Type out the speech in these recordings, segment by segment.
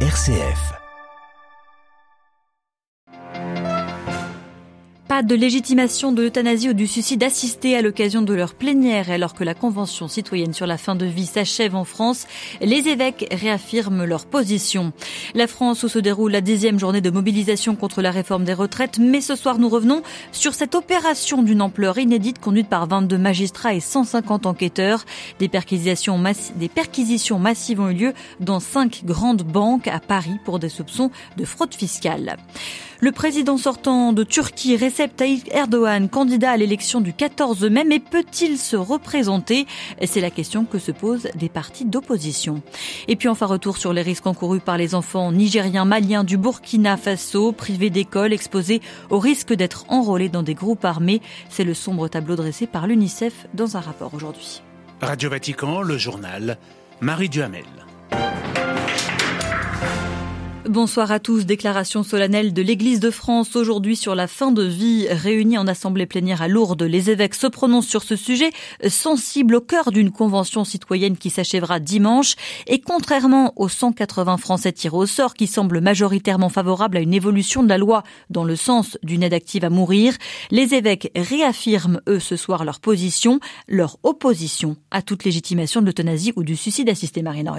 RCF. De légitimation de l'euthanasie ou du suicide assisté à l'occasion de leur plénière alors que la Convention citoyenne sur la fin de vie s'achève en France. Les évêques réaffirment leur position. La France où se déroule la dixième journée de mobilisation contre la réforme des retraites. Mais ce soir, nous revenons sur cette opération d'une ampleur inédite conduite par 22 magistrats et 150 enquêteurs. Des perquisitions, des perquisitions massives ont eu lieu dans cinq grandes banques à Paris pour des soupçons de fraude fiscale. Le président sortant de Turquie, Recep Tayyip Erdogan, candidat à l'élection du 14 mai, mais peut-il se représenter? C'est la question que se posent des partis d'opposition. Et puis enfin retour sur les risques encourus par les enfants nigériens, maliens du Burkina Faso, privés d'école, exposés au risque d'être enrôlés dans des groupes armés. C'est le sombre tableau dressé par l'UNICEF dans un rapport aujourd'hui. Radio Vatican, le journal, Marie Duhamel. Bonsoir à tous. Déclaration solennelle de l'Église de France aujourd'hui sur la fin de vie réunie en assemblée plénière à Lourdes. Les évêques se prononcent sur ce sujet sensible au cœur d'une convention citoyenne qui s'achèvera dimanche. Et contrairement aux 180 Français tirés au sort qui semblent majoritairement favorables à une évolution de la loi dans le sens d'une aide active à mourir, les évêques réaffirment eux ce soir leur position, leur opposition à toute légitimation de l'euthanasie ou du suicide assisté, Marine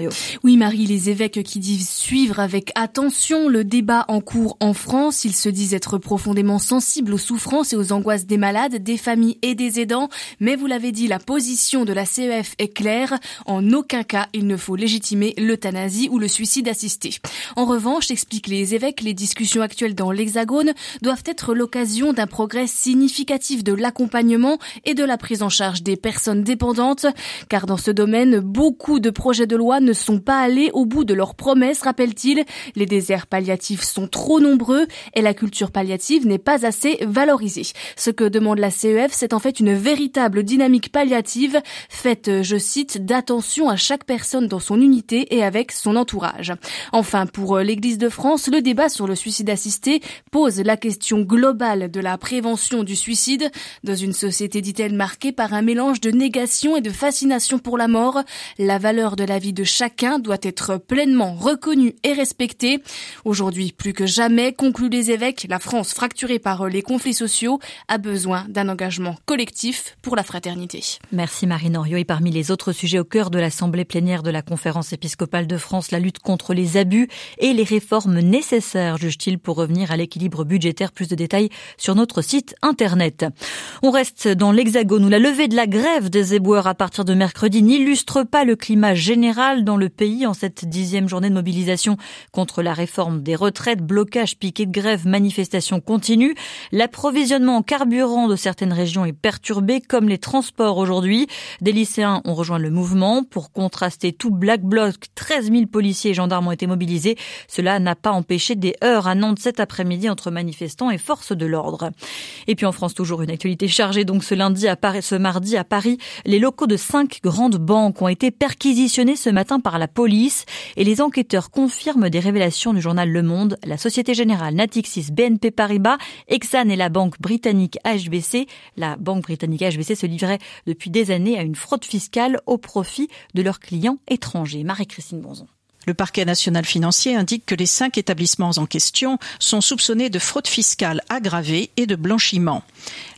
Oui, Marie, les évêques qui disent suivre avec attention Attention, le débat en cours en France. Ils se disent être profondément sensibles aux souffrances et aux angoisses des malades, des familles et des aidants. Mais vous l'avez dit, la position de la CEF est claire. En aucun cas, il ne faut légitimer l'euthanasie ou le suicide assisté. En revanche, expliquent les évêques, les discussions actuelles dans l'Hexagone doivent être l'occasion d'un progrès significatif de l'accompagnement et de la prise en charge des personnes dépendantes. Car dans ce domaine, beaucoup de projets de loi ne sont pas allés au bout de leurs promesses, rappelle-t-il. Déserts palliatifs sont trop nombreux et la culture palliative n'est pas assez valorisée. Ce que demande la CEF, c'est en fait une véritable dynamique palliative faite, je cite, d'attention à chaque personne dans son unité et avec son entourage. Enfin, pour l'Église de France, le débat sur le suicide assisté pose la question globale de la prévention du suicide dans une société, dit-elle, marquée par un mélange de négation et de fascination pour la mort. La valeur de la vie de chacun doit être pleinement reconnue et respectée Aujourd'hui, plus que jamais, concluent les évêques, la France fracturée par les conflits sociaux a besoin d'un engagement collectif pour la fraternité. Merci Marie Norio. Et parmi les autres sujets au cœur de l'Assemblée plénière de la Conférence épiscopale de France, la lutte contre les abus et les réformes nécessaires, juge-t-il, pour revenir à l'équilibre budgétaire. Plus de détails sur notre site internet. On reste dans l'Hexagone où la levée de la grève des éboueurs à partir de mercredi n'illustre pas le climat général dans le pays en cette dixième journée de mobilisation contre la réforme des retraites, blocage, piquet de grève, manifestations continues. L'approvisionnement en carburant de certaines régions est perturbé, comme les transports aujourd'hui. Des lycéens ont rejoint le mouvement. Pour contraster tout Black Bloc, 13 000 policiers et gendarmes ont été mobilisés. Cela n'a pas empêché des heures à Nantes cet après-midi entre manifestants et forces de l'ordre. Et puis en France, toujours une actualité chargée. Donc ce lundi à Paris, ce mardi à Paris, les locaux de cinq grandes banques ont été perquisitionnés ce matin par la police et les enquêteurs confirment des révélations du journal Le Monde, la Société Générale, Natixis, BNP Paribas, Exane et la banque britannique HBC. La banque britannique HBC se livrait depuis des années à une fraude fiscale au profit de leurs clients étrangers. Marie-Christine Bonzon. Le parquet national financier indique que les cinq établissements en question sont soupçonnés de fraude fiscale aggravée et de blanchiment.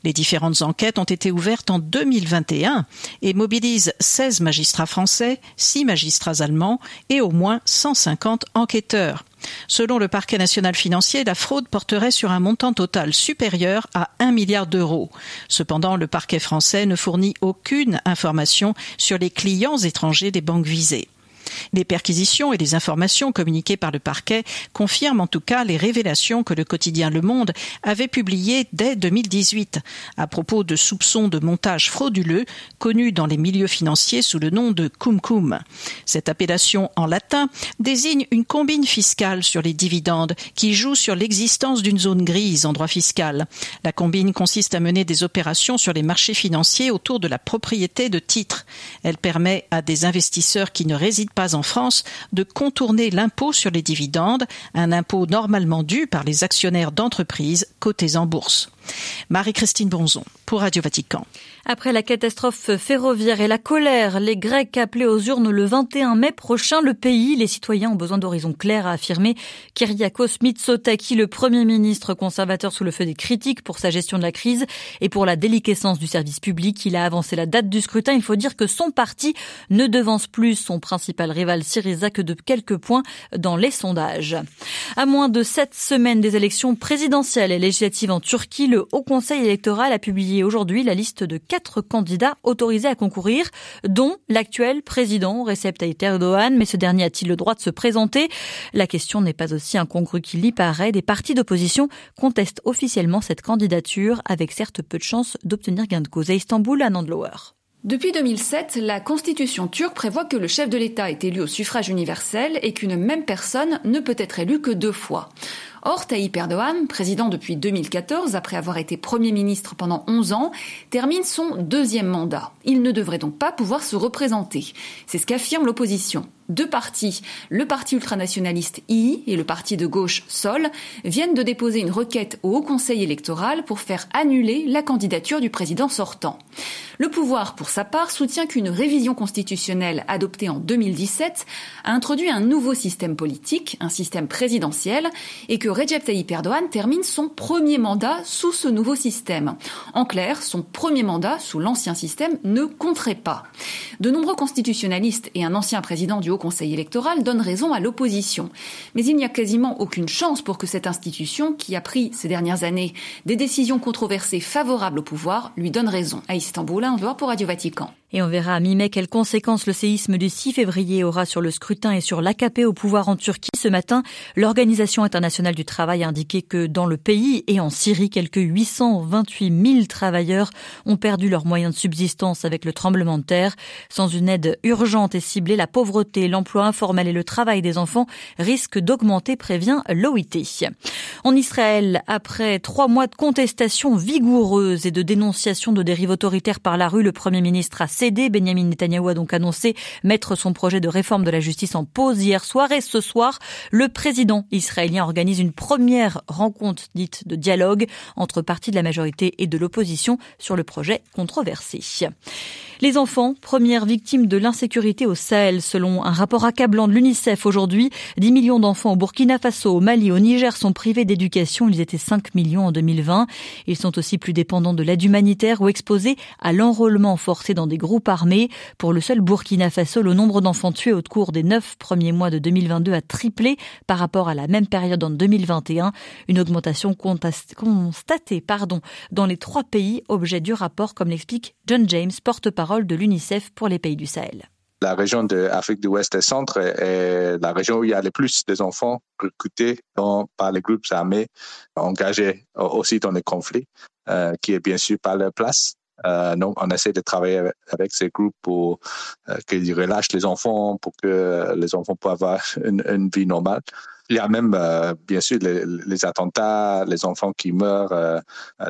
Les différentes enquêtes ont été ouvertes en 2021 et mobilisent 16 magistrats français, 6 magistrats allemands et au moins 150 enquêteurs. Selon le parquet national financier, la fraude porterait sur un montant total supérieur à 1 milliard d'euros. Cependant, le parquet français ne fournit aucune information sur les clients étrangers des banques visées. Les perquisitions et les informations communiquées par le parquet confirment en tout cas les révélations que le quotidien Le Monde avait publiées dès 2018 à propos de soupçons de montage frauduleux connus dans les milieux financiers sous le nom de cum cum. Cette appellation en latin désigne une combine fiscale sur les dividendes qui joue sur l'existence d'une zone grise en droit fiscal. La combine consiste à mener des opérations sur les marchés financiers autour de la propriété de titres. Elle permet à des investisseurs qui ne résident pas en France de contourner l'impôt sur les dividendes, un impôt normalement dû par les actionnaires d'entreprises cotées en bourse. Marie-Christine Bonzon pour Radio Vatican. Après la catastrophe ferroviaire et la colère, les Grecs appelés aux urnes le 21 mai prochain, le pays, les citoyens ont besoin d'horizons clairs, a affirmé Kyriakos Mitsotakis, le premier ministre conservateur sous le feu des critiques pour sa gestion de la crise et pour la déliquescence du service public. Il a avancé la date du scrutin. Il faut dire que son parti ne devance plus son principal rival Syriza que de quelques points dans les sondages. À moins de sept semaines des élections présidentielles et législatives en Turquie, le Haut Conseil électoral a publié aujourd'hui la liste de quatre candidats autorisés à concourir, dont l'actuel président Recep Tayyip Erdogan. Mais ce dernier a-t-il le droit de se présenter? La question n'est pas aussi incongrue qu'il y paraît. Des partis d'opposition contestent officiellement cette candidature, avec certes peu de chances d'obtenir gain de cause. À Istanbul, à Nandlower. Depuis 2007, la constitution turque prévoit que le chef de l'État est élu au suffrage universel et qu'une même personne ne peut être élue que deux fois. Or, Tayyip Erdogan, président depuis 2014, après avoir été Premier ministre pendant 11 ans, termine son deuxième mandat. Il ne devrait donc pas pouvoir se représenter. C'est ce qu'affirme l'opposition. Deux partis, le parti ultranationaliste II et le parti de gauche Sol, viennent de déposer une requête au Haut Conseil électoral pour faire annuler la candidature du président sortant. Le pouvoir, pour sa part, soutient qu'une révision constitutionnelle adoptée en 2017 a introduit un nouveau système politique, un système présidentiel, et que Recep Tayyip Erdogan termine son premier mandat sous ce nouveau système. En clair, son premier mandat sous l'ancien système ne compterait pas. De nombreux constitutionnalistes et un ancien président du Haut Conseil électoral donnent raison à l'opposition. Mais il n'y a quasiment aucune chance pour que cette institution, qui a pris ces dernières années des décisions controversées favorables au pouvoir, lui donne raison. À Istanbul, un voir pour Radio Vatican. Et on verra à mi-mai quelles conséquences le séisme du 6 février aura sur le scrutin et sur l'AKP au pouvoir en Turquie. Ce matin, l'Organisation internationale du travail a indiqué que dans le pays et en Syrie, quelques 828 000 travailleurs ont perdu leurs moyens de subsistance avec le tremblement de terre. Sans une aide urgente et ciblée, la pauvreté, l'emploi informel et le travail des enfants risquent d'augmenter, prévient l'OIT. En Israël, après trois mois de contestation vigoureuse et de dénonciation de dérives autoritaires par la rue, le Premier ministre cédé. Benjamin Netanyahu a donc annoncé mettre son projet de réforme de la justice en pause hier soir. Et ce soir, le président israélien organise une première rencontre dite de dialogue entre partis de la majorité et de l'opposition sur le projet controversé. Les enfants, premières victimes de l'insécurité au Sahel, selon un rapport accablant de l'UNICEF aujourd'hui. 10 millions d'enfants au Burkina Faso, au Mali, au Niger sont privés d'éducation. Ils étaient 5 millions en 2020. Ils sont aussi plus dépendants de l'aide humanitaire ou exposés à l'enrôlement forcé dans des groupes armés. Pour le seul Burkina Faso, le nombre d'enfants tués au cours des 9 premiers mois de 2022 a triplé par rapport à la même période en 2021. Une augmentation constatée pardon, dans les trois pays objets du rapport, comme l'explique John James, porte-parole de l'UNICEF pour les pays du Sahel. La région de l'Afrique du Ouest et Centre est la région où il y a le plus d'enfants recrutés par les groupes armés engagés aussi dans les conflits, euh, qui est bien sûr pas leur place. Euh, donc, on essaie de travailler avec, ces groupes pour euh, qu'ils relâchent les enfants, pour que les enfants puissent avoir une vie normale. Il y a même, euh, bien sûr, les, attentats, les enfants qui meurent euh,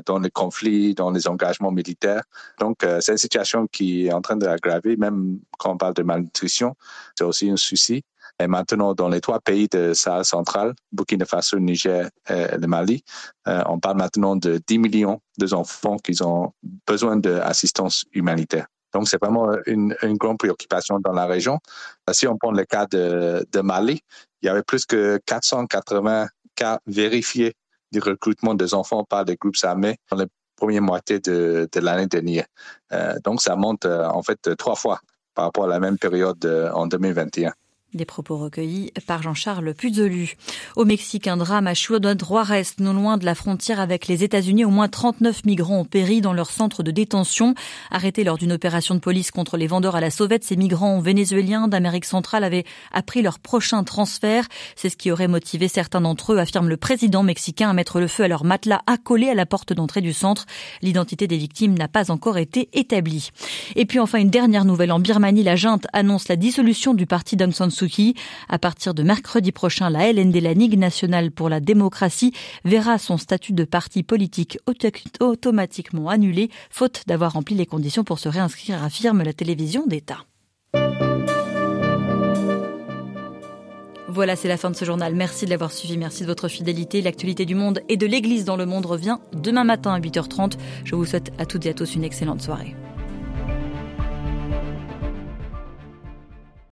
dans les conflits, dans les engagements militaires. Donc, euh, c'est une situation qui est en train de l'aggraver, même quand on parle de malnutrition, c'est aussi un souci. Et maintenant, dans les trois pays de Sahel central, Burkina Faso, Niger et le Mali, on parle maintenant de 10 millions d'enfants qui ont besoin d'assistance humanitaire. Donc, c'est vraiment une, une, grande préoccupation dans la région. Si on prend le cas de, de Mali, il y avait plus que 480 cas vérifiés du recrutement des enfants par des groupes armés dans la première moitié de, de l'année dernière. Euh, donc, ça monte euh, en fait trois fois par rapport à la même période euh, en 2021. Des propos recueillis par Jean-Charles Puzolu. Au Mexique, un drame à Ciudad Juarez, non loin de la frontière avec les États-Unis. Au moins 39 migrants ont péri dans leur centre de détention. Arrêtés lors d'une opération de police contre les vendeurs à la sauvette, ces migrants vénézuéliens d'Amérique centrale avaient appris leur prochain transfert. C'est ce qui aurait motivé certains d'entre eux, affirme le président mexicain, à mettre le feu à leur matelas accolé à la porte d'entrée du centre. L'identité des victimes n'a pas encore été établie. Et puis enfin, une dernière nouvelle. En Birmanie, la junte annonce la dissolution du parti d'Aung à partir de mercredi prochain, la LND, la Ligue nationale pour la démocratie, verra son statut de parti politique automatiquement annulé, faute d'avoir rempli les conditions pour se réinscrire, affirme la télévision d'État. Voilà, c'est la fin de ce journal. Merci de l'avoir suivi, merci de votre fidélité. L'actualité du monde et de l'Église dans le monde revient demain matin à 8h30. Je vous souhaite à toutes et à tous une excellente soirée.